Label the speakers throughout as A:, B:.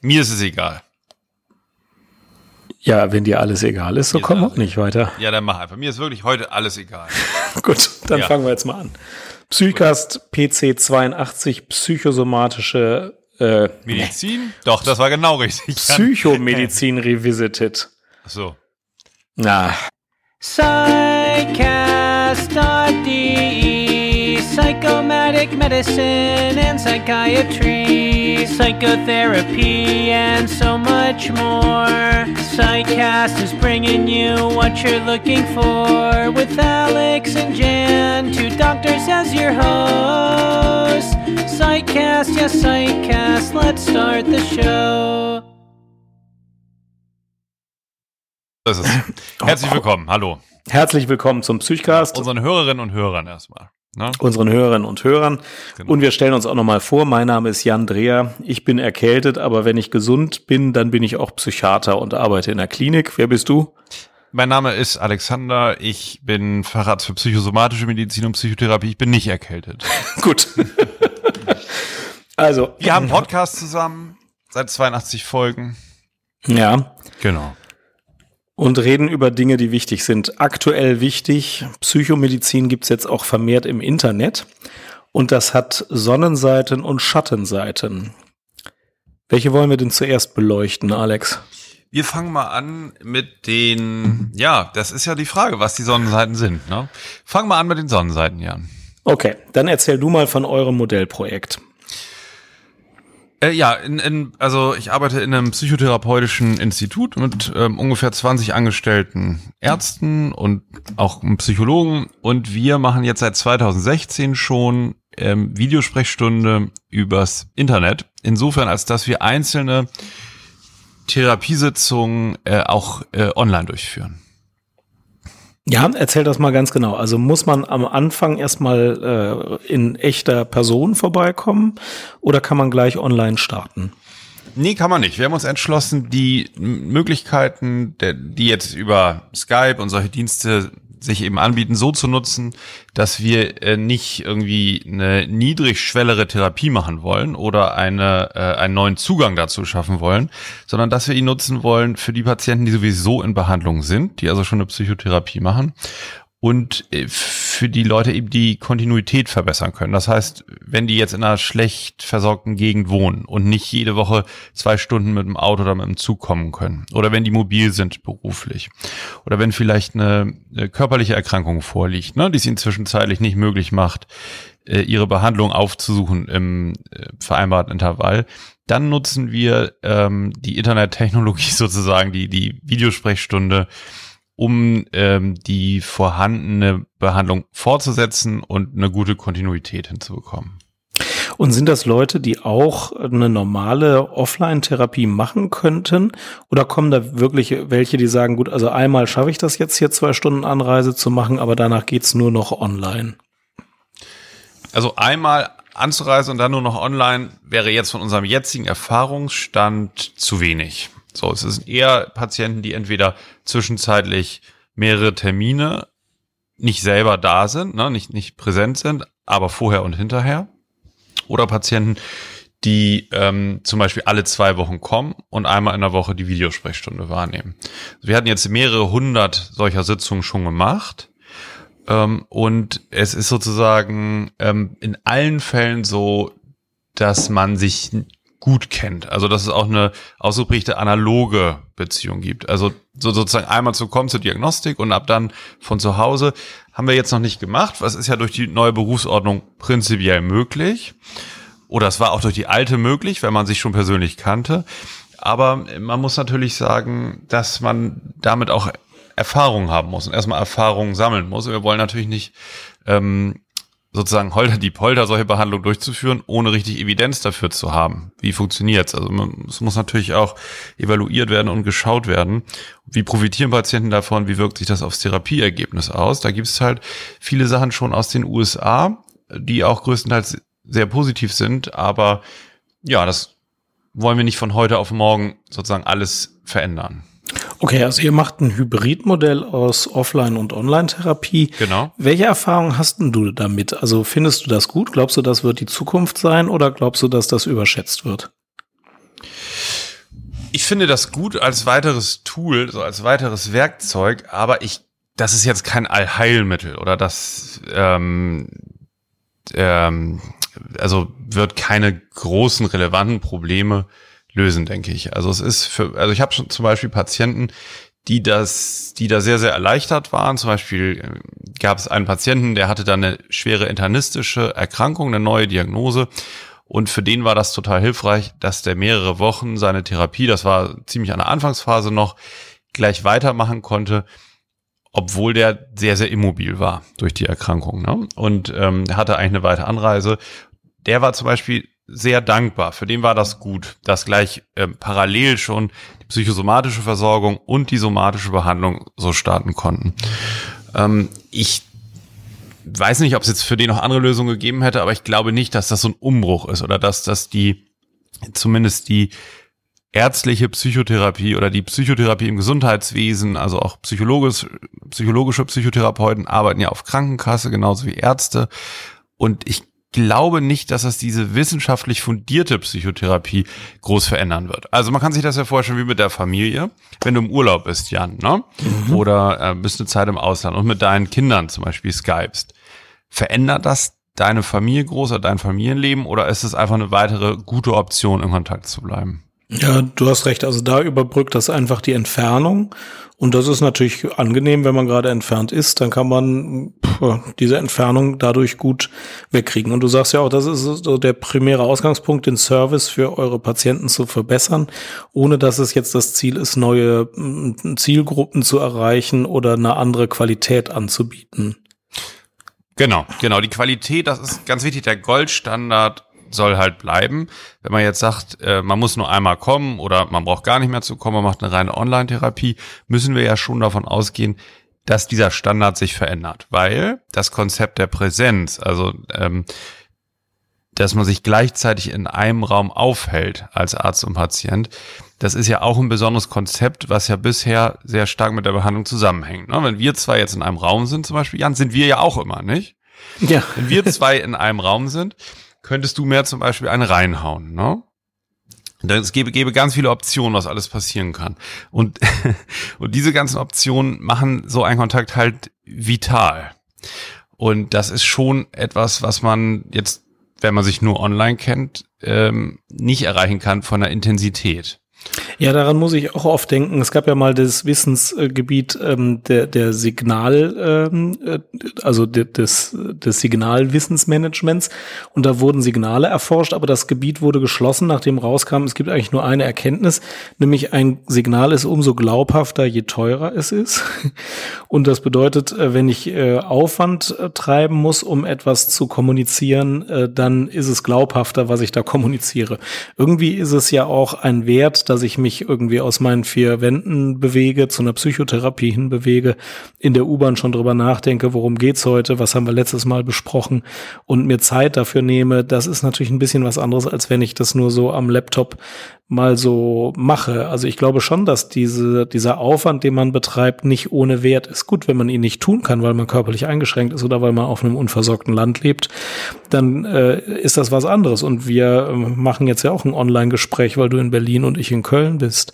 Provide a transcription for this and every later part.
A: Mir ist es egal.
B: Ja, wenn dir alles egal ist, so kommen wir auch nicht weiter.
A: Ja, dann mach einfach. Mir ist wirklich heute alles egal.
B: Gut, dann ja. fangen wir jetzt mal an. Psychcast PC 82, psychosomatische
A: äh, Medizin? Doch, das war genau richtig.
B: Psychomedizin revisited.
A: Ach so.
B: Na. Psychcast.de psychomatic medicine and psychiatry, psychotherapy, and so much more. Psychcast is bringing you what you're looking for with Alex and Jan, two doctors as your hosts. Psychcast, yes, Psychcast, let's start the show.
A: Das ist oh, Herzlich oh. willkommen, hallo.
B: Herzlich willkommen zum Psychcast.
A: Unseren Hörerinnen und Hörern erstmal
B: ne? unseren Hörerinnen und Hörern. Genau. Und wir stellen uns auch nochmal vor, mein Name ist Jan Dreher. Ich bin erkältet, aber wenn ich gesund bin, dann bin ich auch Psychiater und arbeite in der Klinik. Wer bist du?
A: Mein Name ist Alexander. Ich bin Facharzt für psychosomatische Medizin und Psychotherapie. Ich bin nicht erkältet.
B: Gut. also.
A: Wir haben Podcast zusammen seit 82 Folgen.
B: Ja.
A: Genau
B: und reden über Dinge, die wichtig sind. Aktuell wichtig, Psychomedizin gibt's jetzt auch vermehrt im Internet und das hat Sonnenseiten und Schattenseiten. Welche wollen wir denn zuerst beleuchten, Alex?
A: Wir fangen mal an mit den, ja, das ist ja die Frage, was die Sonnenseiten sind. Ne? Fangen wir an mit den Sonnenseiten, Jan.
B: Okay, dann erzähl du mal von eurem Modellprojekt.
A: Äh, ja, in, in, also ich arbeite in einem psychotherapeutischen Institut mit ähm, ungefähr 20 angestellten Ärzten und auch Psychologen und wir machen jetzt seit 2016 schon ähm, Videosprechstunde übers Internet. Insofern, als dass wir einzelne Therapiesitzungen äh, auch äh, online durchführen.
B: Ja, erzähl das mal ganz genau. Also muss man am Anfang erstmal äh, in echter Person vorbeikommen oder kann man gleich online starten?
A: Nee, kann man nicht. Wir haben uns entschlossen, die Möglichkeiten, die jetzt über Skype und solche Dienste sich eben anbieten, so zu nutzen, dass wir äh, nicht irgendwie eine niedrigschwellere Therapie machen wollen oder eine, äh, einen neuen Zugang dazu schaffen wollen, sondern dass wir ihn nutzen wollen für die Patienten, die sowieso in Behandlung sind, die also schon eine Psychotherapie machen und äh, für die Leute eben die Kontinuität verbessern können. Das heißt, wenn die jetzt in einer schlecht versorgten Gegend wohnen und nicht jede Woche zwei Stunden mit dem Auto oder mit dem Zug kommen können oder wenn die mobil sind beruflich oder wenn vielleicht eine, eine körperliche Erkrankung vorliegt, ne, die es ihnen zwischenzeitlich nicht möglich macht, äh, ihre Behandlung aufzusuchen im äh, vereinbarten Intervall, dann nutzen wir ähm, die Internettechnologie sozusagen, die, die Videosprechstunde, um ähm, die vorhandene Behandlung fortzusetzen und eine gute Kontinuität hinzubekommen.
B: Und sind das Leute, die auch eine normale Offline-Therapie machen könnten? Oder kommen da wirklich welche, die sagen, gut, also einmal schaffe ich das jetzt hier zwei Stunden Anreise zu machen, aber danach geht's nur noch online?
A: Also einmal anzureisen und dann nur noch online wäre jetzt von unserem jetzigen Erfahrungsstand zu wenig. So, es sind eher Patienten, die entweder zwischenzeitlich mehrere Termine nicht selber da sind, ne, nicht, nicht präsent sind, aber vorher und hinterher. Oder Patienten, die ähm, zum Beispiel alle zwei Wochen kommen und einmal in der Woche die Videosprechstunde wahrnehmen. Wir hatten jetzt mehrere hundert solcher Sitzungen schon gemacht. Ähm, und es ist sozusagen ähm, in allen Fällen so, dass man sich gut kennt. Also dass es auch eine ausgeprägte analoge Beziehung gibt. Also so sozusagen einmal zu kommen zur Diagnostik und ab dann von zu Hause haben wir jetzt noch nicht gemacht. Was ist ja durch die neue Berufsordnung prinzipiell möglich. Oder es war auch durch die alte möglich, wenn man sich schon persönlich kannte. Aber man muss natürlich sagen, dass man damit auch Erfahrung haben muss und erstmal Erfahrungen sammeln muss. Wir wollen natürlich nicht ähm, sozusagen holter die Polter solche Behandlung durchzuführen, ohne richtig Evidenz dafür zu haben. Wie funktioniert's? Also es muss natürlich auch evaluiert werden und geschaut werden. Wie profitieren Patienten davon? Wie wirkt sich das aufs Therapieergebnis aus? Da gibt es halt viele Sachen schon aus den USA, die auch größtenteils sehr positiv sind, aber ja, das wollen wir nicht von heute auf morgen sozusagen alles verändern.
B: Okay, also ihr macht ein Hybridmodell aus Offline- und Online-Therapie.
A: Genau.
B: Welche Erfahrungen hast denn du damit? Also findest du das gut? Glaubst du, das wird die Zukunft sein oder glaubst du, dass das überschätzt wird?
A: ich finde das gut als weiteres Tool, so als weiteres Werkzeug, aber ich, das ist jetzt kein Allheilmittel oder das, ähm, ähm, also wird keine großen relevanten Probleme lösen, denke ich. Also es ist für, also ich habe schon zum Beispiel Patienten, die das, die da sehr, sehr erleichtert waren. Zum Beispiel äh, gab es einen Patienten, der hatte da eine schwere internistische Erkrankung, eine neue Diagnose. Und für den war das total hilfreich, dass der mehrere Wochen seine Therapie, das war ziemlich an der Anfangsphase noch, gleich weitermachen konnte, obwohl der sehr, sehr immobil war durch die Erkrankung. Ne? Und ähm, hatte eigentlich eine weite Anreise. Der war zum Beispiel sehr dankbar. Für den war das gut, dass gleich äh, parallel schon die psychosomatische Versorgung und die somatische Behandlung so starten konnten. Ähm, ich weiß nicht, ob es jetzt für den noch andere Lösungen gegeben hätte, aber ich glaube nicht, dass das so ein Umbruch ist oder dass das die zumindest die ärztliche Psychotherapie oder die Psychotherapie im Gesundheitswesen, also auch psychologisch, psychologische Psychotherapeuten arbeiten ja auf Krankenkasse, genauso wie Ärzte. Und ich glaube nicht, dass das diese wissenschaftlich fundierte Psychotherapie groß verändern wird. Also man kann sich das ja vorstellen wie mit der Familie, wenn du im Urlaub bist, Jan, ne? Mhm. Oder äh, bist eine Zeit im Ausland und mit deinen Kindern zum Beispiel skypst. Verändert das deine Familie groß oder dein Familienleben oder ist es einfach eine weitere gute Option, in Kontakt zu bleiben?
B: Ja, du hast recht. Also da überbrückt das einfach die Entfernung. Und das ist natürlich angenehm, wenn man gerade entfernt ist. Dann kann man pff, diese Entfernung dadurch gut wegkriegen. Und du sagst ja auch, das ist so der primäre Ausgangspunkt, den Service für eure Patienten zu verbessern, ohne dass es jetzt das Ziel ist, neue Zielgruppen zu erreichen oder eine andere Qualität anzubieten.
A: Genau, genau. Die Qualität, das ist ganz wichtig. Der Goldstandard soll halt bleiben. Wenn man jetzt sagt, äh, man muss nur einmal kommen oder man braucht gar nicht mehr zu kommen, man macht eine reine Online-Therapie, müssen wir ja schon davon ausgehen, dass dieser Standard sich verändert, weil das Konzept der Präsenz, also ähm, dass man sich gleichzeitig in einem Raum aufhält als Arzt und Patient, das ist ja auch ein besonderes Konzept, was ja bisher sehr stark mit der Behandlung zusammenhängt. Ne? Wenn wir zwei jetzt in einem Raum sind, zum Beispiel, Jan, sind wir ja auch immer, nicht? Ja. Wenn wir zwei in einem Raum sind, könntest du mehr zum Beispiel einen reinhauen, ne? Es gäbe, gäbe ganz viele Optionen, was alles passieren kann. Und, und diese ganzen Optionen machen so einen Kontakt halt vital. Und das ist schon etwas, was man jetzt, wenn man sich nur online kennt, ähm, nicht erreichen kann von der Intensität.
B: Ja, daran muss ich auch oft denken. Es gab ja mal das Wissensgebiet ähm, der, der Signal, ähm, äh, also de, des, des Signalwissensmanagements. Und da wurden Signale erforscht, aber das Gebiet wurde geschlossen, nachdem rauskam, es gibt eigentlich nur eine Erkenntnis, nämlich ein Signal ist umso glaubhafter, je teurer es ist. Und das bedeutet, äh, wenn ich äh, Aufwand äh, treiben muss, um etwas zu kommunizieren, äh, dann ist es glaubhafter, was ich da kommuniziere. Irgendwie ist es ja auch ein Wert, dass ich mich irgendwie aus meinen vier Wänden bewege, zu einer Psychotherapie hinbewege, in der U-Bahn schon drüber nachdenke, worum geht's heute, was haben wir letztes Mal besprochen und mir Zeit dafür nehme, das ist natürlich ein bisschen was anderes, als wenn ich das nur so am Laptop mal so mache. Also ich glaube schon, dass diese, dieser Aufwand, den man betreibt, nicht ohne Wert ist. Gut, wenn man ihn nicht tun kann, weil man körperlich eingeschränkt ist oder weil man auf einem unversorgten Land lebt, dann äh, ist das was anderes. Und wir äh, machen jetzt ja auch ein Online-Gespräch, weil du in Berlin und ich in Köln bist.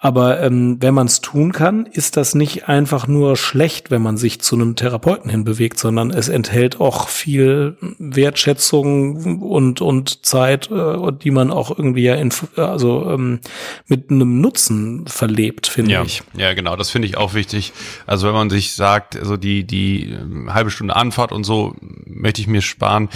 B: Aber ähm, wenn man es tun kann, ist das nicht einfach nur schlecht, wenn man sich zu einem Therapeuten hinbewegt, sondern es enthält auch viel Wertschätzung und, und Zeit, äh, die man auch irgendwie ja in, also ähm, mit einem Nutzen verlebt, finde
A: ja,
B: ich.
A: Ja, genau, das finde ich auch wichtig. Also wenn man sich sagt, also die, die äh, halbe Stunde Anfahrt und so möchte ich mir sparen,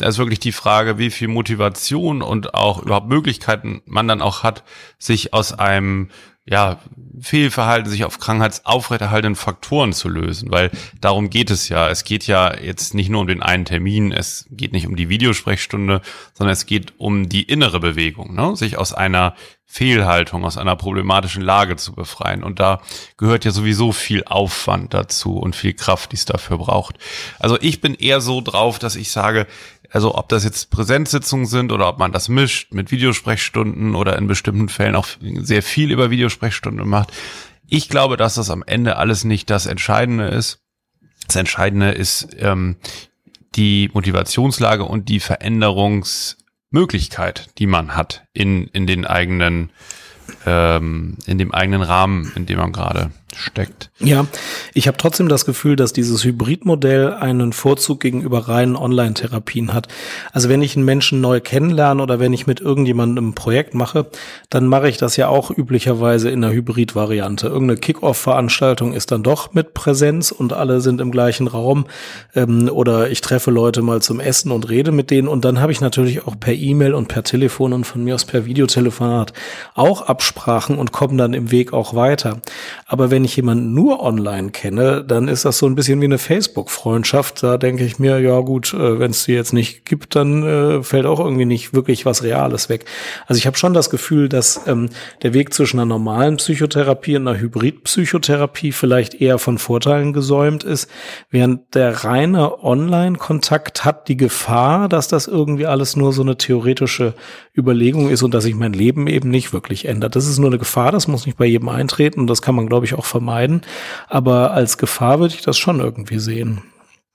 A: da ist wirklich die Frage, wie viel Motivation und auch überhaupt Möglichkeiten man dann auch hat, sich aus einem ja, Fehlverhalten sich auf krankheitsaufrechterhaltenden Faktoren zu lösen, weil darum geht es ja. Es geht ja jetzt nicht nur um den einen Termin, es geht nicht um die Videosprechstunde, sondern es geht um die innere Bewegung, ne? sich aus einer Fehlhaltung, aus einer problematischen Lage zu befreien. Und da gehört ja sowieso viel Aufwand dazu und viel Kraft, die es dafür braucht. Also ich bin eher so drauf, dass ich sage, also ob das jetzt Präsenzsitzungen sind oder ob man das mischt mit Videosprechstunden oder in bestimmten Fällen auch sehr viel über Videosprechstunden macht. Ich glaube, dass das am Ende alles nicht das Entscheidende ist. Das Entscheidende ist ähm, die Motivationslage und die Veränderungsmöglichkeit, die man hat in, in den eigenen ähm, in dem eigenen Rahmen, in dem man gerade steckt.
B: Ja, ich habe trotzdem das Gefühl, dass dieses Hybridmodell einen Vorzug gegenüber reinen Online-Therapien hat. Also wenn ich einen Menschen neu kennenlerne oder wenn ich mit irgendjemandem ein Projekt mache, dann mache ich das ja auch üblicherweise in einer Hybrid-Variante. Irgendeine Kick-Off-Veranstaltung ist dann doch mit Präsenz und alle sind im gleichen Raum ähm, oder ich treffe Leute mal zum Essen und rede mit denen und dann habe ich natürlich auch per E-Mail und per Telefon und von mir aus per Videotelefonat auch Absprachen und komme dann im Weg auch weiter. Aber wenn ich jemanden nur online kenne, dann ist das so ein bisschen wie eine Facebook-Freundschaft. Da denke ich mir, ja gut, äh, wenn es die jetzt nicht gibt, dann äh, fällt auch irgendwie nicht wirklich was Reales weg. Also ich habe schon das Gefühl, dass ähm, der Weg zwischen einer normalen Psychotherapie und einer Hybrid-Psychotherapie vielleicht eher von Vorteilen gesäumt ist, während der reine Online-Kontakt hat die Gefahr, dass das irgendwie alles nur so eine theoretische Überlegung ist und dass sich mein Leben eben nicht wirklich ändert. Das ist nur eine Gefahr, das muss nicht bei jedem eintreten und das kann man, glaube ich, auch vermeiden. Aber als Gefahr würde ich das schon irgendwie sehen.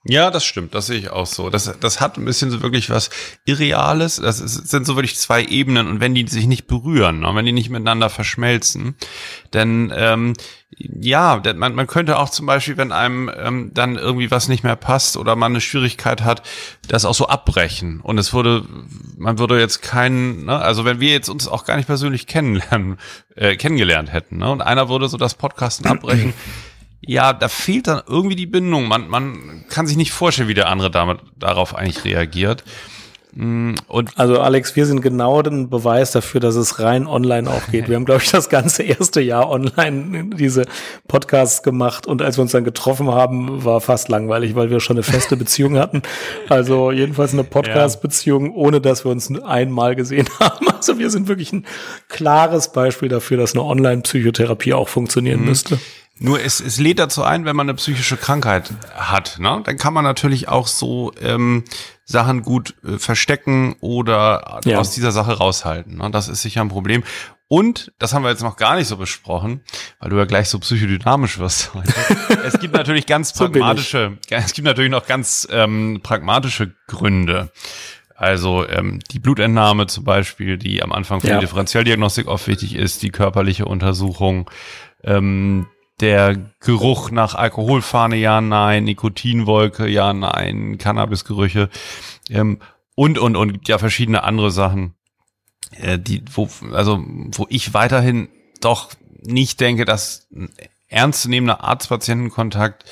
A: Ja, das stimmt, das sehe ich auch so. Das, das hat ein bisschen so wirklich was Irreales. Das ist, sind so wirklich zwei Ebenen und wenn die sich nicht berühren, ne, wenn die nicht miteinander verschmelzen, denn ähm, ja, man, man könnte auch zum Beispiel, wenn einem ähm, dann irgendwie was nicht mehr passt oder man eine Schwierigkeit hat, das auch so abbrechen. Und es würde, man würde jetzt keinen, ne, also wenn wir jetzt uns auch gar nicht persönlich kennenlernen, äh, kennengelernt hätten, ne, und einer würde so das Podcasten abbrechen, ja, da fehlt dann irgendwie die Bindung. Man, man kann sich nicht vorstellen, wie der andere damit, darauf eigentlich reagiert.
B: Mm, und also Alex, wir sind genau den Beweis dafür, dass es rein online auch geht. Wir haben, glaube ich, das ganze erste Jahr online diese Podcasts gemacht und als wir uns dann getroffen haben, war fast langweilig, weil wir schon eine feste Beziehung hatten. Also jedenfalls eine Podcast-Beziehung, ohne dass wir uns einmal gesehen haben. Also wir sind wirklich ein klares Beispiel dafür, dass eine Online-Psychotherapie auch funktionieren mhm. müsste.
A: Nur es, es lädt dazu ein, wenn man eine psychische Krankheit hat, ne? dann kann man natürlich auch so ähm, Sachen gut äh, verstecken oder ja. aus dieser Sache raushalten. Ne? Das ist sicher ein Problem. Und, das haben wir jetzt noch gar nicht so besprochen, weil du ja gleich so psychodynamisch wirst heute. es gibt natürlich ganz pragmatische, so es gibt natürlich noch ganz ähm, pragmatische Gründe. Also ähm, die Blutentnahme zum Beispiel, die am Anfang für ja. die Differentialdiagnostik oft wichtig ist, die körperliche Untersuchung, ähm, der Geruch nach Alkoholfahne, ja, nein, Nikotinwolke, ja, nein, Cannabisgerüche ähm, und, und, und ja verschiedene andere Sachen, äh, die, wo, also, wo ich weiterhin doch nicht denke, dass ein ernstzunehmender Arzt-Patienten-Kontakt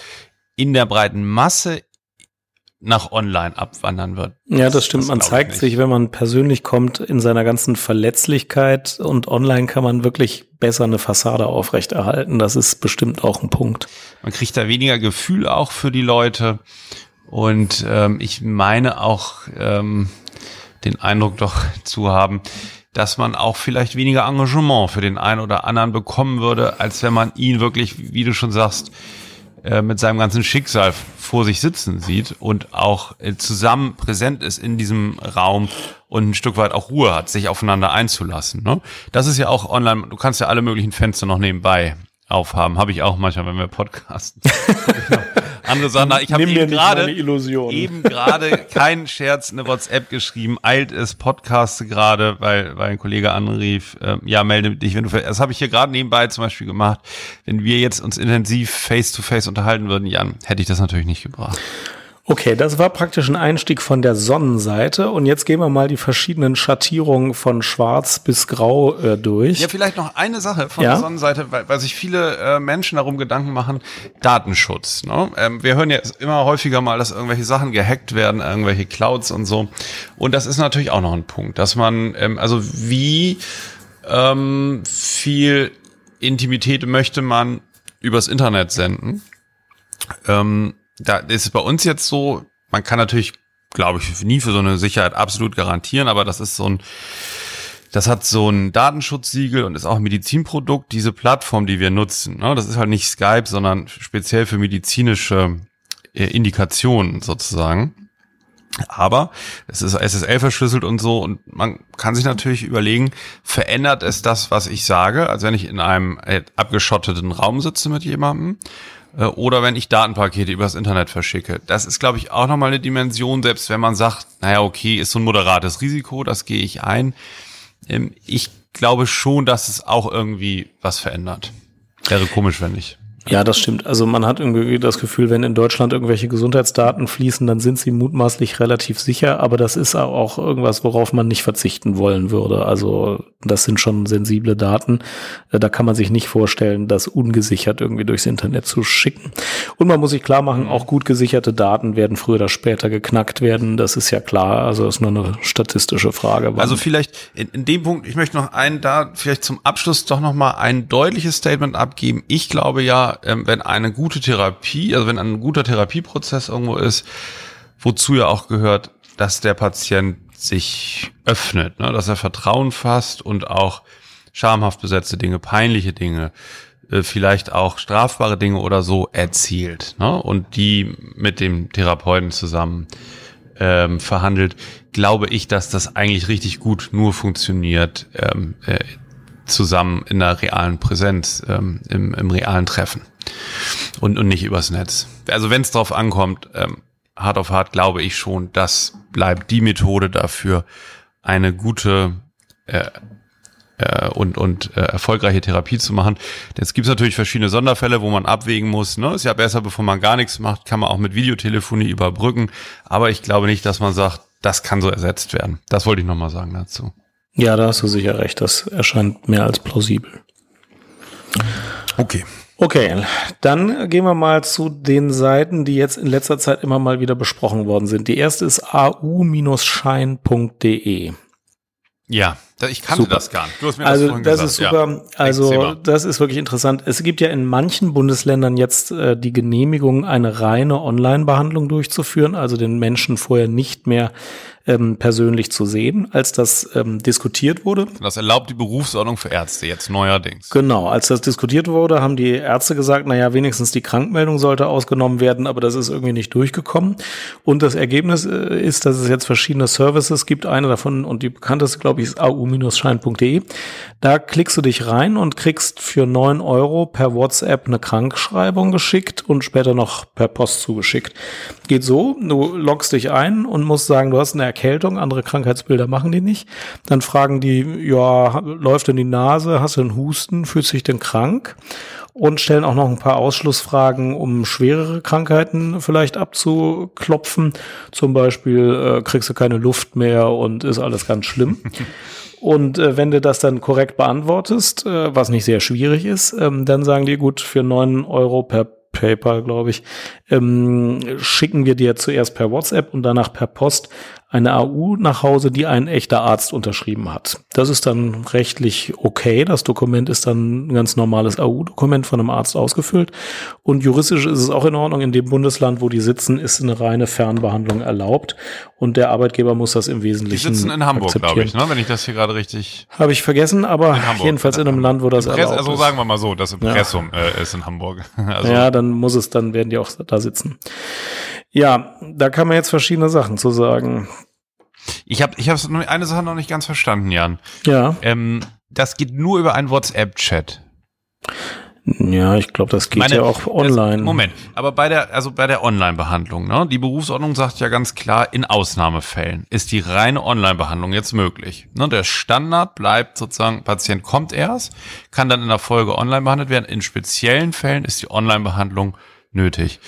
A: in der breiten Masse nach online abwandern wird.
B: Ja, das stimmt. Das man zeigt sich, wenn man persönlich kommt, in seiner ganzen Verletzlichkeit und online kann man wirklich besser eine Fassade aufrechterhalten. Das ist bestimmt auch ein Punkt.
A: Man kriegt da weniger Gefühl auch für die Leute und ähm, ich meine auch ähm, den Eindruck doch zu haben, dass man auch vielleicht weniger Engagement für den einen oder anderen bekommen würde, als wenn man ihn wirklich, wie du schon sagst, äh, mit seinem ganzen Schicksal vor sich sitzen sieht und auch äh, zusammen präsent ist in diesem Raum und ein Stück weit auch Ruhe hat, sich aufeinander einzulassen. Ne? Das ist ja auch online, du kannst ja alle möglichen Fenster noch nebenbei aufhaben. Habe ich auch manchmal, wenn wir podcasten. Andere Sachen. Ich habe eben gerade eben gerade kein Scherz eine WhatsApp geschrieben. Eilt es Podcaste gerade, weil weil ein Kollege anrief. Äh, ja, melde dich, wenn du. Das habe ich hier gerade nebenbei zum Beispiel gemacht. Wenn wir jetzt uns intensiv face to face unterhalten würden, Jan, hätte ich das natürlich nicht gebracht.
B: Okay, das war praktisch ein Einstieg von der Sonnenseite und jetzt gehen wir mal die verschiedenen Schattierungen von Schwarz bis Grau äh, durch.
A: Ja, vielleicht noch eine Sache von ja? der Sonnenseite, weil, weil sich viele äh, Menschen darum Gedanken machen, Datenschutz. Ne? Ähm, wir hören ja immer häufiger mal, dass irgendwelche Sachen gehackt werden, irgendwelche Clouds und so. Und das ist natürlich auch noch ein Punkt, dass man, ähm, also wie ähm, viel Intimität möchte man übers Internet senden? Ähm, da ist es bei uns jetzt so, man kann natürlich, glaube ich, nie für so eine Sicherheit absolut garantieren, aber das ist so ein, das hat so ein Datenschutzsiegel und ist auch ein Medizinprodukt, diese Plattform, die wir nutzen. Ne? Das ist halt nicht Skype, sondern speziell für medizinische äh, Indikationen sozusagen. Aber es ist SSL verschlüsselt und so und man kann sich natürlich überlegen, verändert es das, was ich sage? Also wenn ich in einem äh, abgeschotteten Raum sitze mit jemandem oder wenn ich Datenpakete übers Internet verschicke. Das ist, glaube ich, auch nochmal eine Dimension, selbst wenn man sagt, naja, okay, ist so ein moderates Risiko, das gehe ich ein. ähm, ich glaube schon, dass es auch irgendwie was verändert. Wäre komisch, wenn nicht.
B: Ja, das stimmt. Also man hat irgendwie das Gefühl, wenn in Deutschland irgendwelche Gesundheitsdaten fließen, dann sind sie mutmaßlich relativ sicher, aber das ist auch irgendwas, worauf man nicht verzichten wollen würde. Also das sind schon sensible Daten. Äh, da kann man sich nicht vorstellen, das ungesichert irgendwie durchs Internet zu schicken. Und man muss sich klar machen, auch gut gesicherte Daten werden früher oder später geknackt werden. Das ist ja klar. Also ist nur eine statistische Frage.
A: Also vielleicht in, in dem Punkt, ich möchte noch einen da vielleicht zum Abschluss doch noch mal ein deutliches Statement abgeben. Ich glaube ja, ähm, wenn eine gute Therapie, also wenn ein guter Therapieprozess irgendwo ist, wozu ja auch gehört, dass der Patient sich öffnet, ne? dass er Vertrauen fasst und auch schamhaft besetzte Dinge, peinliche Dinge, äh, vielleicht auch strafbare Dinge oder so erzielt ne? und die mit dem Therapeuten zusammen ähm, verhandelt, glaube ich, dass das eigentlich richtig gut nur funktioniert ähm, äh, zusammen in der realen Präsenz, ähm, im, im realen Treffen und, und nicht übers Netz. Also wenn es drauf ankommt, ähm, hart auf hart glaube ich schon, das bleibt die Methode dafür, eine gute äh, äh, und, und äh, erfolgreiche Therapie zu machen. Jetzt gibt es natürlich verschiedene Sonderfälle, wo man abwägen muss. Ne? Ist ja besser, bevor man gar nichts macht, kann man auch mit Videotelefonie überbrücken. Aber ich glaube nicht, dass man sagt, das kann so ersetzt werden. Das wollte ich nochmal sagen dazu.
B: Ja, da hast du sicher recht. Das erscheint mehr als plausibel.
A: Okay.
B: Okay, dann gehen wir mal zu den Seiten, die jetzt in letzter Zeit immer mal wieder besprochen worden sind. Die erste ist au-schein.de.
A: Ja, ich kannte super. das gar nicht.
B: Du hast mir also, das, das ist super. Ja. Also, das ist wirklich interessant. Es gibt ja in manchen Bundesländern jetzt äh, die Genehmigung, eine reine Online-Behandlung durchzuführen, also den Menschen vorher nicht mehr ähm, persönlich zu sehen, als das ähm, diskutiert wurde.
A: Das erlaubt die Berufsordnung für Ärzte jetzt neuerdings.
B: Genau, als das diskutiert wurde, haben die Ärzte gesagt, naja, wenigstens die Krankmeldung sollte ausgenommen werden, aber das ist irgendwie nicht durchgekommen. Und das Ergebnis äh, ist, dass es jetzt verschiedene Services gibt. Eine davon und die bekannteste, glaube ich, ist au-schein.de. Da klickst du dich rein und kriegst für neun Euro per WhatsApp eine Krankschreibung geschickt und später noch per Post zugeschickt. Geht so, du loggst dich ein und musst sagen, du hast eine Erkältung, andere Krankheitsbilder machen die nicht. Dann fragen die, ja, läuft denn die Nase, hast du einen Husten, fühlst dich denn krank? Und stellen auch noch ein paar Ausschlussfragen, um schwerere Krankheiten vielleicht abzuklopfen. Zum Beispiel äh, kriegst du keine Luft mehr und ist alles ganz schlimm. Und äh, wenn du das dann korrekt beantwortest, äh, was nicht sehr schwierig ist, ähm, dann sagen die, gut, für neun Euro per PayPal, glaube ich, ähm, schicken wir dir zuerst per WhatsApp und danach per Post eine AU nach Hause, die ein echter Arzt unterschrieben hat. Das ist dann rechtlich okay. Das Dokument ist dann ein ganz normales AU-Dokument von einem Arzt ausgefüllt. Und juristisch ist es auch in Ordnung. In dem Bundesland, wo die sitzen, ist eine reine Fernbehandlung erlaubt. Und der Arbeitgeber muss das im Wesentlichen.
A: Die sitzen in Hamburg, glaube ich, ne? wenn ich das hier gerade richtig.
B: Habe ich vergessen, aber in jedenfalls in einem Land, wo das
A: erlaubt also ist. Also sagen wir mal so, das Impressum ja. äh, ist in Hamburg.
B: also ja, dann muss es, dann werden die auch da sitzen. Ja, da kann man jetzt verschiedene Sachen zu sagen.
A: Ich habe ich hab eine Sache noch nicht ganz verstanden, Jan.
B: Ja.
A: Ähm, das geht nur über einen WhatsApp-Chat.
B: Ja, ich glaube, das geht Meine, ja auch online.
A: Das, Moment, aber bei der, also bei der Online-Behandlung, ne? Die Berufsordnung sagt ja ganz klar, in Ausnahmefällen ist die reine Online-Behandlung jetzt möglich. Ne? Der Standard bleibt sozusagen, Patient kommt erst, kann dann in der Folge online behandelt werden. In speziellen Fällen ist die Online-Behandlung nötig.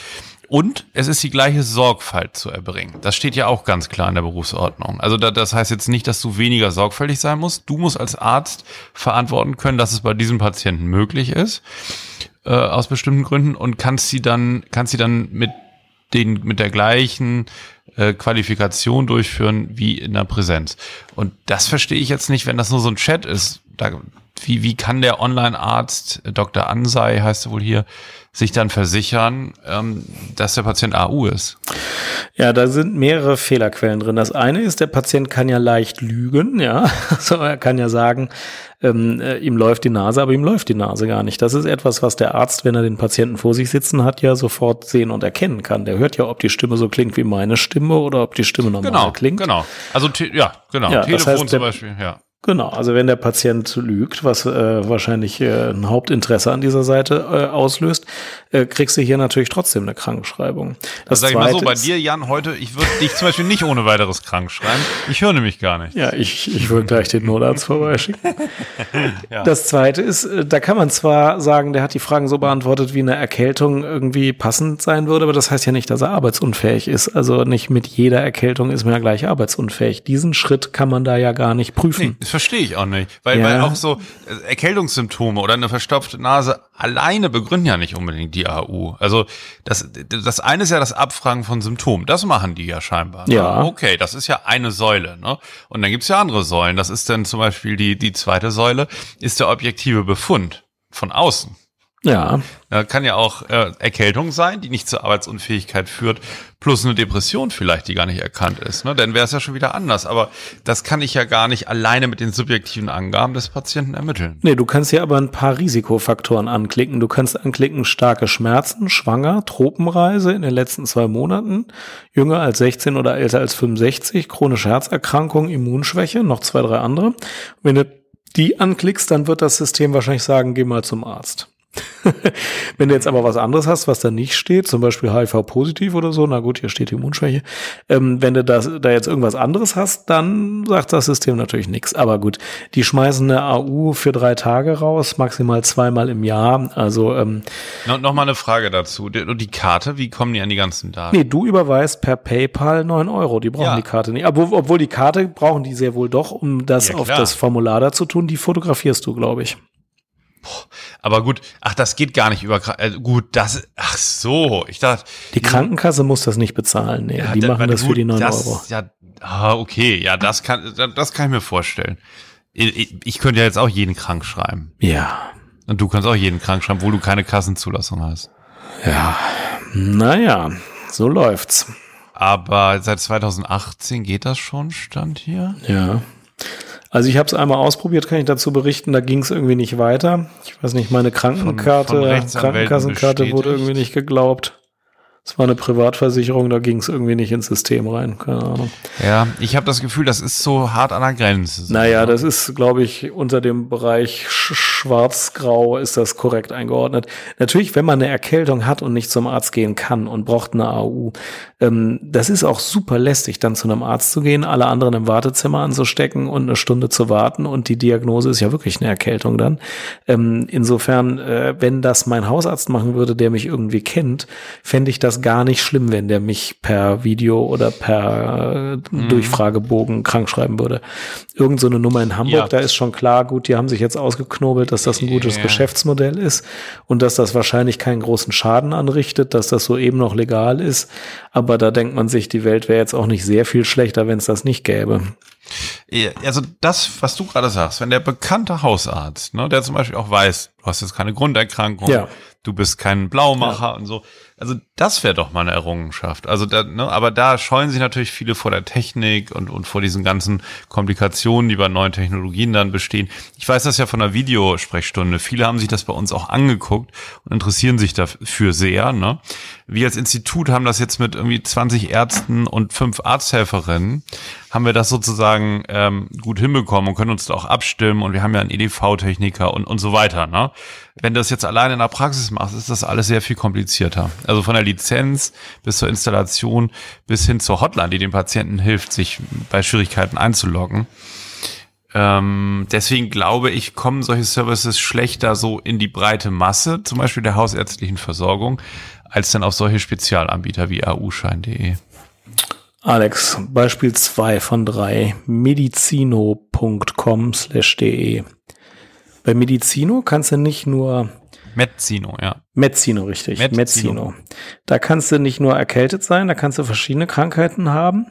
A: Und es ist die gleiche Sorgfalt zu erbringen. Das steht ja auch ganz klar in der Berufsordnung. Also da, das heißt jetzt nicht, dass du weniger sorgfältig sein musst. Du musst als Arzt verantworten können, dass es bei diesem Patienten möglich ist, äh, aus bestimmten Gründen, und kannst sie dann, kannst sie dann mit den, mit der gleichen äh, Qualifikation durchführen wie in der Präsenz. Und das verstehe ich jetzt nicht, wenn das nur so ein Chat ist. Da, wie, wie kann der Online-Arzt, äh, Dr. Ansei heißt er wohl hier, sich dann versichern, ähm, dass der Patient AU ist?
B: Ja, da sind mehrere Fehlerquellen drin. Das eine ist, der Patient kann ja leicht lügen, ja. Also er kann ja sagen, ähm, äh, ihm läuft die Nase, aber ihm läuft die Nase gar nicht. Das ist etwas, was der Arzt, wenn er den Patienten vor sich sitzen hat, ja sofort sehen und erkennen kann. Der hört ja, ob die Stimme so klingt wie meine Stimme oder ob die Stimme normal
A: genau,
B: klingt.
A: Genau, also ja, genau.
B: Ja, Telefon das heißt, zum Beispiel, ja Genau, also wenn der Patient lügt, was äh, wahrscheinlich äh, ein Hauptinteresse an dieser Seite äh, auslöst, äh, kriegst du hier natürlich trotzdem eine Krankschreibung.
A: Das also sag ich mal so, bei dir, Jan, heute, ich würde dich zum Beispiel nicht ohne weiteres krank schreiben. Ich höre nämlich gar nicht.
B: Ja, ich, ich würde gleich den Notarzt vorbeischicken. ja. Das zweite ist, äh, da kann man zwar sagen, der hat die Fragen so beantwortet, wie eine Erkältung irgendwie passend sein würde, aber das heißt ja nicht, dass er arbeitsunfähig ist. Also nicht mit jeder Erkältung ist man ja gleich arbeitsunfähig. Diesen Schritt kann man da ja gar nicht prüfen.
A: Nee, verstehe ich auch nicht. Weil, ja. weil auch so äh, Erkältungssymptome oder eine verstopfte Nase alleine begründen ja nicht unbedingt die AU. Also das, das eine ist ja das Abfragen von Symptomen. Das machen die ja scheinbar. Ne?
B: Ja.
A: Okay, das ist ja eine Säule. Ne? Und dann gibt's ja andere Säulen. Das ist dann zum Beispiel die, die zweite Säule, ist der objektive Befund von außen.
B: Ja.
A: Da kann ja auch äh, Erkältung sein, die nicht zur Arbeitsunfähigkeit führt, plus eine Depression vielleicht, die gar nicht erkannt ist. Ne? Dann wäre es ja schon wieder anders. Aber das kann ich ja gar nicht alleine mit den subjektiven Angaben des Patienten ermitteln.
B: Nee, du kannst hier aber ein paar Risikofaktoren anklicken. Du kannst anklicken starke Schmerzen, schwanger, Tropenreise in den letzten zwei Monaten, jünger als 16 oder älter als 65, chronische Herzerkrankung, Immunschwäche, noch zwei, drei andere. Wenn du die anklickst, dann wird das System wahrscheinlich sagen, geh mal zum Arzt. Wenn du jetzt aber was anderes hast, was da nicht steht, zum Beispiel HIV-positiv oder so, na gut, hier steht Immunschwäche. Ähm, wenn du das, da jetzt irgendwas anderes hast, dann sagt das System natürlich nichts. Aber gut, die schmeißen eine AU für drei Tage raus, maximal zweimal im Jahr. Also ähm,
A: no, noch mal eine Frage dazu. Die, die Karte, wie kommen die an die ganzen Daten?
B: Nee, du überweist per PayPal neun Euro. Die brauchen ja. die Karte nicht. Obwohl, obwohl die Karte brauchen die sehr wohl doch, um das ja, auf das Formular da zu tun. Die fotografierst du, glaube ich.
A: Aber gut, ach, das geht gar nicht über, äh, gut, das, ach so, ich dachte.
B: Die Krankenkasse muss das nicht bezahlen, nee, ja, die da, machen das gut, für die 9 das, Euro.
A: Ja, ah, okay, ja, das kann, das kann ich mir vorstellen. Ich, ich könnte ja jetzt auch jeden krank schreiben.
B: Ja.
A: Und du kannst auch jeden krank schreiben, wo du keine Kassenzulassung hast.
B: Ja, naja, so läuft's.
A: Aber seit 2018 geht das schon, stand hier?
B: Ja. Also ich habe es einmal ausprobiert, kann ich dazu berichten, da ging es irgendwie nicht weiter. Ich weiß nicht, meine Krankenkarte, von, von Krankenkassenkarte wurde irgendwie nicht geglaubt. Es war eine Privatversicherung, da ging es irgendwie nicht ins System rein, keine Ahnung.
A: Ja, ich habe das Gefühl, das ist so hart an der Grenze.
B: Naja, das ist, glaube ich, unter dem Bereich schwarz-grau ist das korrekt eingeordnet. Natürlich, wenn man eine Erkältung hat und nicht zum Arzt gehen kann und braucht eine AU, ähm, das ist auch super lästig, dann zu einem Arzt zu gehen, alle anderen im Wartezimmer anzustecken und eine Stunde zu warten und die Diagnose ist ja wirklich eine Erkältung dann. Ähm, insofern, äh, wenn das mein Hausarzt machen würde, der mich irgendwie kennt, fände ich das das gar nicht schlimm, wenn der mich per Video oder per äh, mhm. Durchfragebogen krank schreiben würde. Irgend so eine Nummer in Hamburg, ja. da ist schon klar, gut, die haben sich jetzt ausgeknobelt, dass das ein gutes yeah. Geschäftsmodell ist und dass das wahrscheinlich keinen großen Schaden anrichtet, dass das so eben noch legal ist. Aber da denkt man sich, die Welt wäre jetzt auch nicht sehr viel schlechter, wenn es das nicht gäbe.
A: Also das, was du gerade sagst, wenn der bekannte Hausarzt, ne, der zum Beispiel auch weiß, du hast jetzt keine Grunderkrankung, ja. du bist kein Blaumacher ja. und so, also das wäre doch mal eine Errungenschaft. Also da, ne, aber da scheuen sich natürlich viele vor der Technik und, und vor diesen ganzen Komplikationen, die bei neuen Technologien dann bestehen. Ich weiß das ja von der Videosprechstunde. Viele haben sich das bei uns auch angeguckt und interessieren sich dafür sehr. Ne? Wir als Institut haben das jetzt mit irgendwie 20 Ärzten und fünf Arzthelferinnen haben wir das sozusagen ähm, gut hinbekommen und können uns da auch abstimmen und wir haben ja einen EDV-Techniker und, und so weiter. Ne? Wenn du das jetzt alleine in der Praxis machst, ist das alles sehr viel komplizierter. Also von der Lizenz bis zur Installation bis hin zur Hotline, die dem Patienten hilft, sich bei Schwierigkeiten einzuloggen. Ähm, deswegen glaube ich, kommen solche Services schlechter so in die breite Masse, zum Beispiel der hausärztlichen Versorgung, als dann auf solche Spezialanbieter wie auschein.de.
B: Alex, Beispiel 2 von 3, medizino.com slash de. Bei Medizino kannst du nicht nur
A: Mezzino, ja.
B: Mezzino, richtig. Mezzino. Mezzino. Da kannst du nicht nur erkältet sein, da kannst du verschiedene Krankheiten haben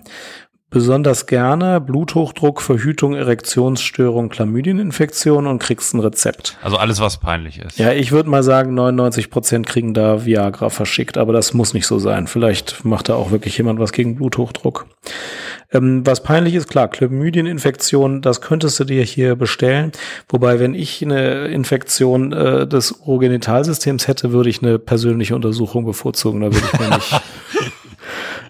B: besonders gerne Bluthochdruck, Verhütung, Erektionsstörung, Chlamydieninfektion und kriegst ein Rezept.
A: Also alles, was peinlich ist.
B: Ja, ich würde mal sagen, 99 Prozent kriegen da Viagra verschickt, aber das muss nicht so sein. Vielleicht macht da auch wirklich jemand was gegen Bluthochdruck. Ähm, was peinlich ist, klar, Chlamydieninfektion, das könntest du dir hier bestellen. Wobei, wenn ich eine Infektion äh, des Urogenitalsystems hätte, würde ich eine persönliche Untersuchung bevorzugen. Da würde ich mir nicht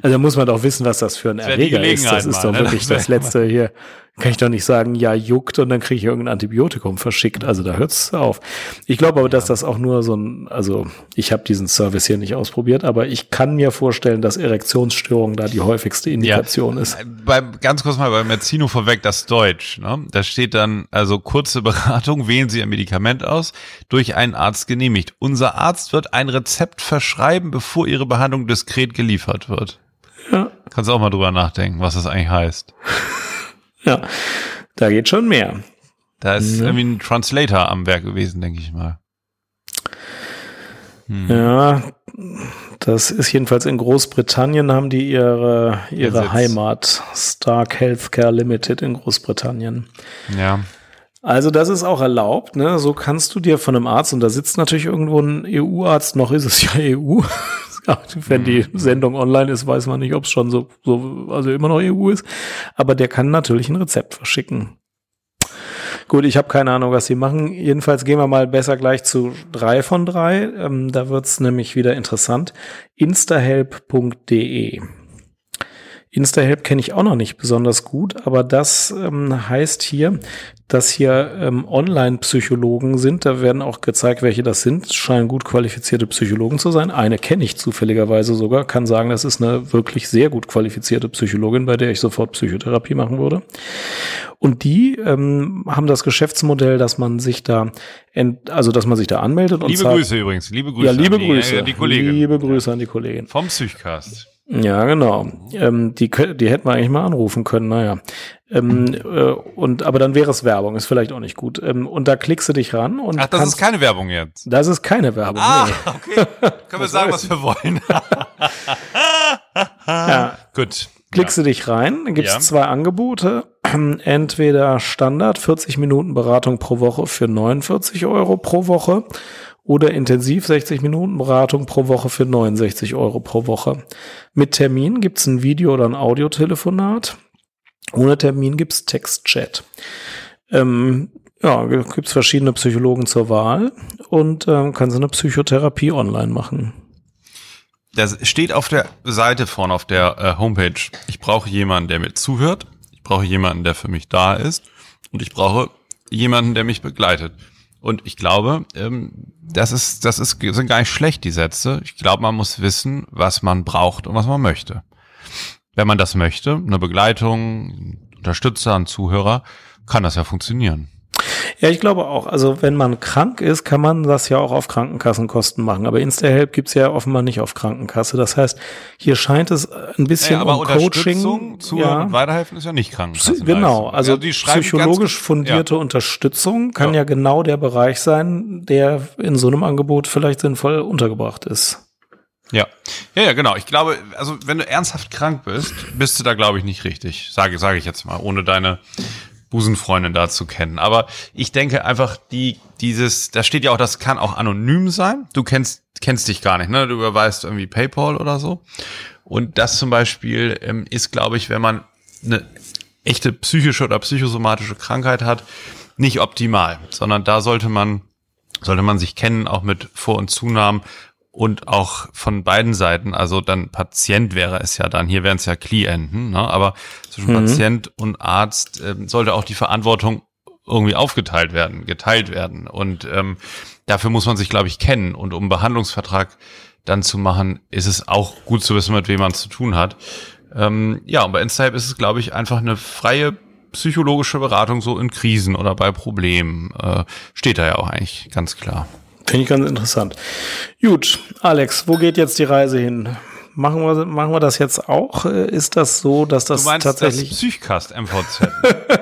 B: Also muss man doch wissen, was das für ein Erreger ist. Das ist doch ne? wirklich das, letzte hier. Kann ich doch nicht sagen, ja, juckt und dann kriege ich irgendein Antibiotikum verschickt. Also da hört's auf. Ich glaube aber, dass das auch nur so ein, also ich habe diesen Service hier nicht ausprobiert, aber ich kann mir vorstellen, dass Erektionsstörung da die häufigste Indikation
A: ja.
B: ist.
A: Beim, ganz kurz mal beim Merzino vorweg das Deutsch. Ne? Da steht dann, also kurze Beratung, wählen Sie ein Medikament aus, durch einen Arzt genehmigt. Unser Arzt wird ein Rezept verschreiben, bevor Ihre Behandlung diskret geliefert wird.
B: Ja.
A: Kannst auch mal drüber nachdenken, was das eigentlich heißt.
B: Ja, da geht schon mehr.
A: Da ist ja. irgendwie ein Translator am Werk gewesen, denke ich mal.
B: Hm. Ja, das ist jedenfalls in Großbritannien haben die ihre, ihre Heimat, Stark Healthcare Limited in Großbritannien.
A: Ja.
B: Also das ist auch erlaubt, ne? So kannst du dir von einem Arzt, und da sitzt natürlich irgendwo ein EU-Arzt, noch ist es ja EU. Wenn die hm. Sendung online ist, weiß man nicht, ob es schon so, so, also immer noch EU ist. Aber der kann natürlich ein Rezept verschicken. Gut, ich habe keine Ahnung, was sie machen. Jedenfalls gehen wir mal besser gleich zu drei von drei. Ähm, da wird's nämlich wieder interessant. instahelp.de InstaHelp kenne ich auch noch nicht besonders gut, aber das ähm, heißt hier, dass hier ähm, Online-Psychologen sind. Da werden auch gezeigt, welche das sind. Scheinen gut qualifizierte Psychologen zu sein. Eine kenne ich zufälligerweise sogar, kann sagen, das ist eine wirklich sehr gut qualifizierte Psychologin, bei der ich sofort Psychotherapie machen würde. Und die ähm, haben das Geschäftsmodell, dass man sich da, ent, also dass man sich da anmeldet.
A: Liebe und Grüße übrigens, liebe Grüße.
B: Ja, liebe Grüße.
A: Die, äh, die Kollegin.
B: Liebe Grüße an die Kollegin.
A: Vom Psychcast.
B: Ja, genau. Ähm, die, die hätten wir eigentlich mal anrufen können, naja. Ähm, äh, und, aber dann wäre es Werbung, ist vielleicht auch nicht gut. Ähm, und da klickst du dich ran und.
A: Ach, das kannst, ist keine Werbung jetzt.
B: Das ist keine Werbung.
A: Ah, nee. okay. Können wir sagen, was wir wollen.
B: ja.
A: Gut.
B: Klickst ja. du dich rein, dann gibt es ja. zwei Angebote. Entweder Standard 40 Minuten Beratung pro Woche für 49 Euro pro Woche oder intensiv 60 Minuten Beratung pro Woche für 69 Euro pro Woche. Mit Termin gibt's ein Video- oder ein Audiotelefonat. Ohne Termin gibt's Textchat. Ähm, ja, gibt's verschiedene Psychologen zur Wahl und ähm, kannst eine Psychotherapie online machen.
A: Das steht auf der Seite vorne auf der äh, Homepage. Ich brauche jemanden, der mir zuhört. Ich brauche jemanden, der für mich da ist. Und ich brauche jemanden, der mich begleitet. Und ich glaube, ähm, das ist, das ist, sind gar nicht schlecht, die Sätze. Ich glaube, man muss wissen, was man braucht und was man möchte. Wenn man das möchte, eine Begleitung, Unterstützer, ein Zuhörer, kann das ja funktionieren.
B: Ja, ich glaube auch. Also wenn man krank ist, kann man das ja auch auf Krankenkassenkosten machen. Aber InstaHelp gibt's ja offenbar nicht auf Krankenkasse. Das heißt, hier scheint es ein bisschen
A: ja, aber
B: um Coaching.
A: Zu ja. weiterhelfen ist ja nicht Krankenkasse.
B: Genau, also, also psychologisch fundierte ja. Unterstützung kann ja. ja genau der Bereich sein, der in so einem Angebot vielleicht sinnvoll untergebracht ist.
A: Ja. ja, ja, genau. Ich glaube, also wenn du ernsthaft krank bist, bist du da, glaube ich, nicht richtig. Sage, sage ich jetzt mal, ohne deine Busenfreundin dazu kennen. Aber ich denke einfach, die, dieses, da steht ja auch, das kann auch anonym sein. Du kennst, kennst dich gar nicht, ne? Du überweist irgendwie PayPal oder so. Und das zum Beispiel ähm, ist, glaube ich, wenn man eine echte psychische oder psychosomatische Krankheit hat, nicht optimal, sondern da sollte man, sollte man sich kennen, auch mit Vor- und Zunahmen und auch von beiden Seiten, also dann Patient wäre es ja dann, hier wären es ja Klienten, ne? aber zwischen mhm. Patient und Arzt äh, sollte auch die Verantwortung irgendwie aufgeteilt werden, geteilt werden. Und ähm, dafür muss man sich, glaube ich, kennen. Und um einen Behandlungsvertrag dann zu machen, ist es auch gut zu wissen, mit wem man es zu tun hat. Ähm, ja, und bei Instype ist es, glaube ich, einfach eine freie psychologische Beratung so in Krisen oder bei Problemen. Äh, steht da ja auch eigentlich ganz klar.
B: Finde ich ganz interessant. Gut, Alex, wo geht jetzt die Reise hin? Machen wir, machen wir das jetzt auch? Äh, ist das so, dass das
A: du meinst
B: tatsächlich.
A: Das Psychcast MVZ.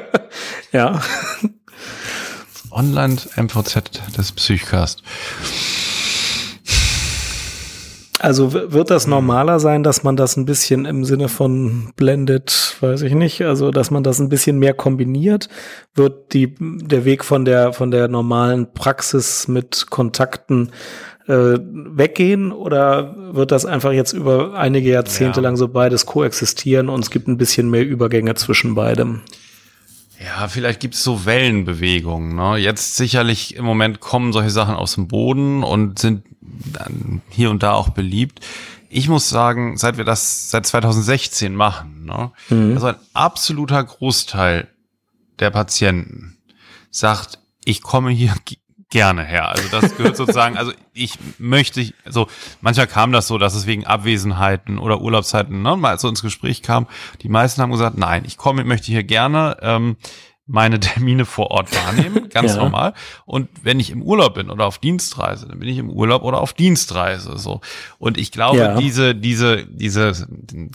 B: ja.
A: Online MVZ des Psychcast.
B: Also wird das normaler sein, dass man das ein bisschen im Sinne von blended, weiß ich nicht, also dass man das ein bisschen mehr kombiniert? Wird die, der Weg von der, von der normalen Praxis mit Kontakten äh, weggehen oder wird das einfach jetzt über einige Jahrzehnte ja. lang so beides koexistieren und es gibt ein bisschen mehr Übergänge zwischen beidem?
A: Ja, vielleicht gibt es so Wellenbewegungen. Ne? Jetzt sicherlich im Moment kommen solche Sachen aus dem Boden und sind dann hier und da auch beliebt. Ich muss sagen, seit wir das seit 2016 machen, ne, mhm. also ein absoluter Großteil der Patienten sagt, ich komme hier gerne her. Also das gehört sozusagen, also ich möchte, so manchmal kam das so, dass es wegen Abwesenheiten oder Urlaubszeiten ne, mal so ins Gespräch kam. Die meisten haben gesagt, nein, ich komme, möchte hier gerne ähm, meine Termine vor Ort wahrnehmen, ganz
B: Ja.
A: normal. Und wenn ich im Urlaub bin oder auf Dienstreise, dann bin ich im Urlaub oder auf Dienstreise. So. Und ich glaube,
B: Ja.
A: diese, diese, diese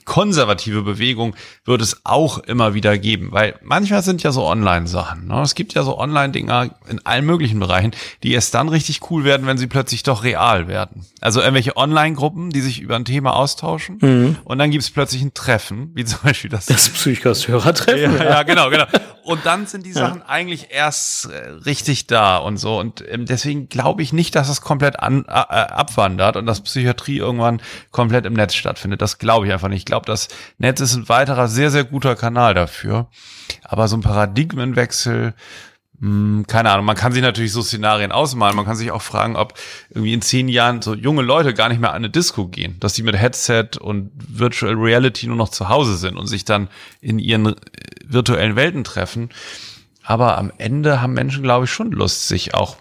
A: konservative Bewegung wird es auch immer wieder geben, weil manchmal sind ja so Online-Sachen. Ne? Es gibt ja so Online-Dinger in allen möglichen Bereichen, die erst dann richtig cool werden, wenn sie plötzlich doch real werden. Also irgendwelche Online-Gruppen, die sich über ein Thema austauschen. Und dann gibt es plötzlich ein Treffen, wie zum Beispiel das
B: Das Psychos-Hörertreffen.
A: ja, ja, genau, genau. Und dann sind die Sachen eigentlich erst äh, richtig da und so. Und ähm, deswegen glaube ich nicht, dass es komplett an, äh, abwandert und dass Psychiatrie irgendwann komplett im Netz stattfindet. Das glaube ich einfach nicht. Ich glaube, das Netz ist ein weiterer sehr, sehr guter Kanal dafür. Aber so ein Paradigmenwechsel, keine Ahnung, man kann sich natürlich so Szenarien ausmalen. Man kann sich auch fragen, ob irgendwie in zehn Jahren so junge Leute gar nicht mehr an eine Disco gehen, dass die mit Headset und Virtual Reality nur noch zu Hause sind und sich dann in ihren äh, virtuellen Welten treffen. Aber am Ende haben Menschen, glaube ich, schon Lust, sich auch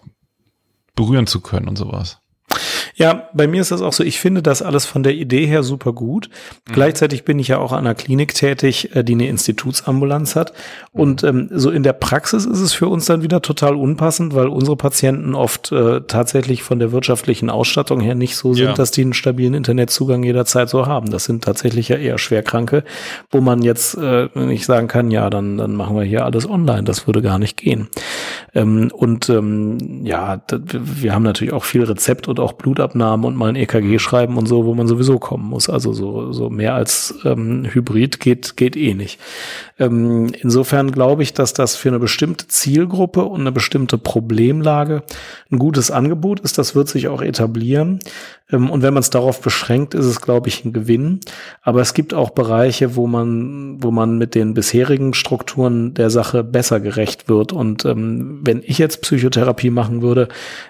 A: berühren zu können und sowas.
B: Ja, bei mir ist das auch so. Ich finde das alles von der Idee her super gut. Gleichzeitig bin ich ja auch an einer Klinik tätig, äh, die eine Institutsambulanz hat. Und ähm, so in der Praxis ist es für uns dann wieder total unpassend, weil unsere Patienten oft äh, tatsächlich von der wirtschaftlichen Ausstattung her nicht so sind,
A: Ja.
B: dass die einen stabilen Internetzugang jederzeit so haben. Das sind tatsächlich ja eher Schwerkranke, wo man jetzt äh, nicht sagen kann, ja, dann, dann machen wir hier alles online. Das würde gar nicht gehen. Ähm, und ähm, ja, wir haben natürlich auch viel Rezept und auch Blutabnahmen und mal ein EKG schreiben und so, wo man sowieso kommen muss. Also so, so mehr als ähm, Hybrid geht, geht eh nicht. Ähm, insofern glaube ich, dass das für eine bestimmte Zielgruppe und eine bestimmte Problemlage ein gutes Angebot ist. Das wird sich auch etablieren. Ähm, und wenn man es darauf beschränkt, ist es, glaube ich, ein Gewinn. Aber es gibt auch Bereiche, wo man, wo man mit den bisherigen Strukturen der Sache besser gerecht wird. Und ähm, wenn ich jetzt Psychotherapie machen würde,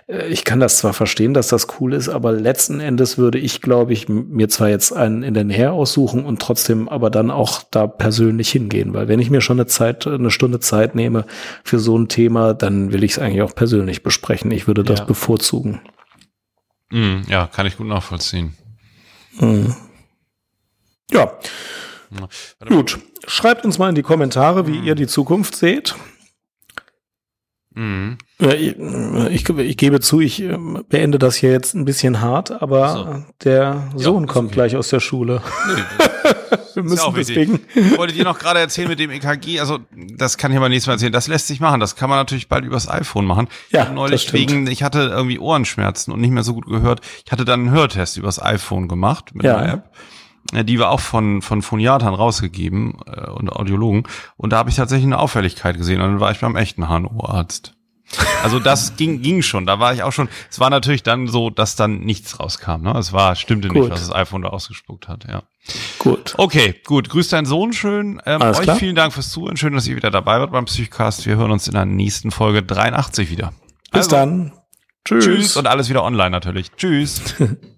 B: äh, ich kann das zwar verstehen, dass das cool ist, aber letzten Endes würde ich, glaube ich, mir zwar jetzt einen in der Nähe aussuchen und trotzdem aber dann auch da persönlich hingehen. Weil wenn ich mir schon eine Zeit, eine Stunde Zeit nehme für so ein Thema, dann will ich es eigentlich auch persönlich besprechen. Ich würde das
A: Ja.
B: bevorzugen.
A: Mm, ja, kann ich gut nachvollziehen.
B: Mhm. Ja,
A: mal.
B: gut. Schreibt uns mal in die Kommentare, wie ihr die Zukunft seht. Ja, Ich, ich, ich gebe zu, ich ähm, beende das hier jetzt ein bisschen hart, aber
A: So.
B: der Sohn
A: ist
B: kommt
A: okay.
B: gleich aus der Schule.
A: Nee,
B: Wir
A: ja
B: müssen
A: wichtig.
B: deswegen.
A: Ich wollte dir noch gerade erzählen mit dem EKG, also das kann ich aber nächstes Mal erzählen. Das lässt sich machen. Das kann man natürlich bald übers iPhone machen.
B: Ja,
A: Ich neulich wegen, ich hatte irgendwie Ohrenschmerzen und nicht mehr so gut gehört. Ich hatte dann einen Hörtest übers iPhone gemacht mit
B: Ja.
A: einer App. Die war auch von, von Phoniatern rausgegeben äh, und Audiologen. Und da habe ich tatsächlich eine Auffälligkeit gesehen. Und dann war ich beim echten HNO-Arzt. Also das ging, ging schon. Da war ich auch schon. Es war natürlich dann so, dass dann nichts rauskam. Ne? Es war, stimmte
B: Gut.
A: nicht, was das iPhone da ausgespuckt hat. Ja.
B: Gut.
A: Okay, gut. Grüß deinen Sohn schön. Ähm,
B: Alles
A: euch
B: klar.
A: vielen Dank fürs Zuhören. Schön, dass ihr wieder dabei wart beim Psychcast. Wir hören uns in der nächsten Folge 83 wieder.
B: Bis
A: Also,
B: dann.
A: Tschüss. Und alles wieder online natürlich. Tschüss.